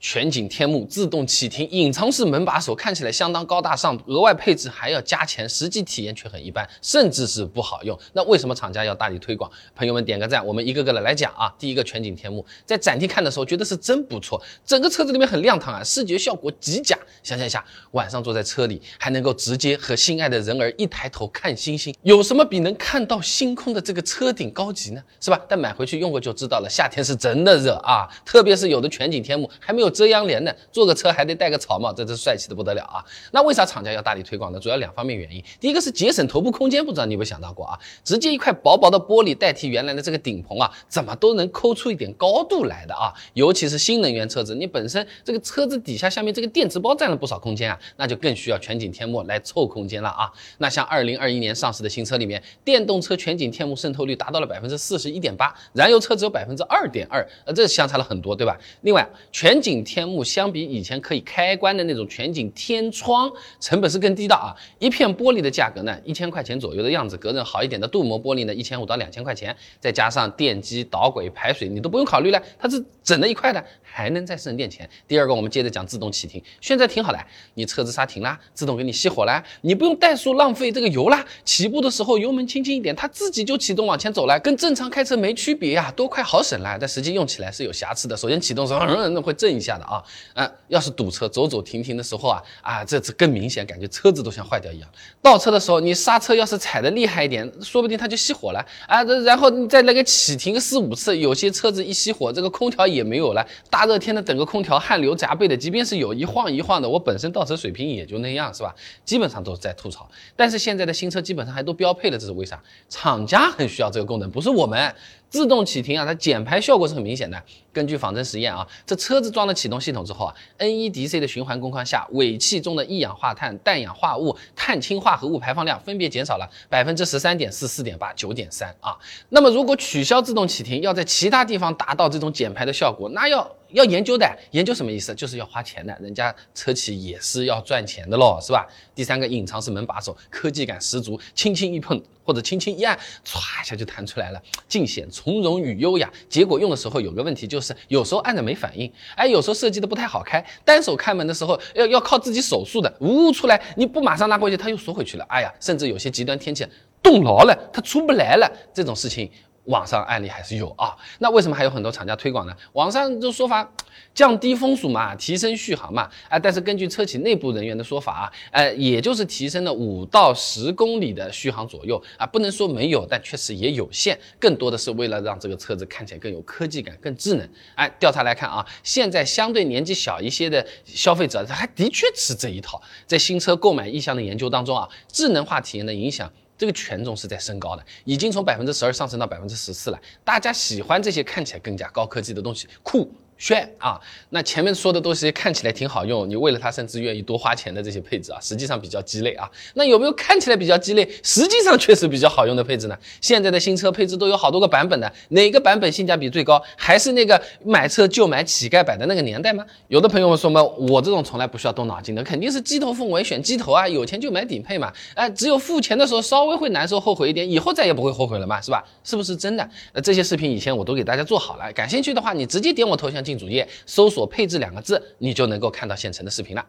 全景天幕自动启停，隐藏式门把手，看起来相当高大上，额外配置还要加钱，实际体验却很一般，甚至是不好用。那为什么厂家要大力推广？朋友们点个赞，我们一个个的来讲啊。第一个全景天幕，在展厅看的时候觉得是真不错，整个车子里面很亮堂啊，视觉效果极佳。想象一下，晚上坐在车里还能够直接和心爱的人儿一抬头看星星，有什么比能看到星空的这个车顶高级呢？是吧？但买回去用过就知道了，夏天是真的热啊，特别是有的全景天幕还没有。遮阳帘的，坐个车还得戴个草帽，这这帅气的不得了啊！那为啥厂家要大力推广呢？主要两方面原因。第一个是节省头部空间，不知道你有没有想到过啊？直接一块薄薄的玻璃代替原来的这个顶棚啊，怎么都能抠出一点高度来的啊！尤其是新能源车子，你本身这个车子底下下面这个电池包占了不少空间啊，那就更需要全景天幕来凑空间了啊！那像二零二一年上市的新车里面，电动车全景天幕渗透率达到了百分之四十一点八，燃油车只有百分之二点二，呃，这相差了很多，对吧？另外，全景天幕相比以前可以开关的那种全景天窗，成本是更低的啊！一片玻璃的价格呢，一千块钱左右的样子，隔热好一点的镀膜玻璃呢，一千五到两千块钱，再加上电机、导轨、排水，你都不用考虑了，它是整了一块的，还能再省点钱。第二个，我们接着讲自动启停，现在挺好的，你车子刹停啦，自动给你熄火啦，你不用怠速浪费这个油啦，起步的时候油门轻轻一点，它自己就启动往前走了，跟正常开车没区别呀，多快好省啦！但实际用起来是有瑕疵的，首先启动时候嗯会震一下 下的啊。啊，要是堵车走走停停的时候啊，啊，这次更明显，感觉车子都像坏掉一样。倒车的时候，你刹车要是踩的厉害一点，说不定它就熄火了啊。这然后你再那个启停四五次，有些车子一熄火，这个空调也没有了。大热天的等个空调，汗流浃背的，即便是有一晃一晃的，我本身倒车水平也就那样，是吧？基本上都是在吐槽。但是现在的新车基本上还都标配了，这是为啥？厂家很需要这个功能，不是我们。自动启停啊，它减排效果是很明显的。根据仿真实验啊，这车子装了启动系统之后啊，NEDC 的循环工况下，尾气中的一氧化碳、氮氧化物、碳氢化合物排放量分别减少了百分之十三点四、四点八、九点三啊。那么如果取消自动启停，要在其他地方达到这种减排的效果，那要。要研究的，研究什么意思？就是要花钱的，人家车企也是要赚钱的喽，是吧？第三个，隐藏式门把手，科技感十足，轻轻一碰或者轻轻一按，唰一下就弹出来了，尽显从容与优雅。结果用的时候有个问题，就是有时候按着没反应，哎，有时候设计的不太好开，单手开门的时候要要靠自己手速的，呜出来，你不马上拉过去，它又缩回去了。哎呀，甚至有些极端天气冻牢了，它出不来了，这种事情。网上案例还是有啊，那为什么还有很多厂家推广呢？网上这说法，降低风速嘛，提升续航嘛，啊，但是根据车企内部人员的说法啊，呃，也就是提升了五到十公里的续航左右啊，不能说没有，但确实也有限，更多的是为了让这个车子看起来更有科技感、更智能。哎，调查来看啊，现在相对年纪小一些的消费者，他还的确吃这一套。在新车购买意向的研究当中啊，智能化体验的影响。这个权重是在升高的，已经从百分之十二上升到百分之十四了。大家喜欢这些看起来更加高科技的东西，酷。炫啊！那前面说的都是看起来挺好用，你为了它甚至愿意多花钱的这些配置啊，实际上比较鸡肋啊。那有没有看起来比较鸡肋，实际上确实比较好用的配置呢？现在的新车配置都有好多个版本的，哪个版本性价比最高？还是那个买车就买乞丐版的那个年代吗？有的朋友们说嘛，我这种从来不需要动脑筋的，肯定是鸡头凤尾选鸡头啊，有钱就买顶配嘛。哎，只有付钱的时候稍微会难受后悔一点，以后再也不会后悔了嘛，是吧？是不是真的？那，这些视频以前我都给大家做好了，感兴趣的话，你直接点我头像进。主页搜索“配置”两个字，你就能够看到现成的视频了。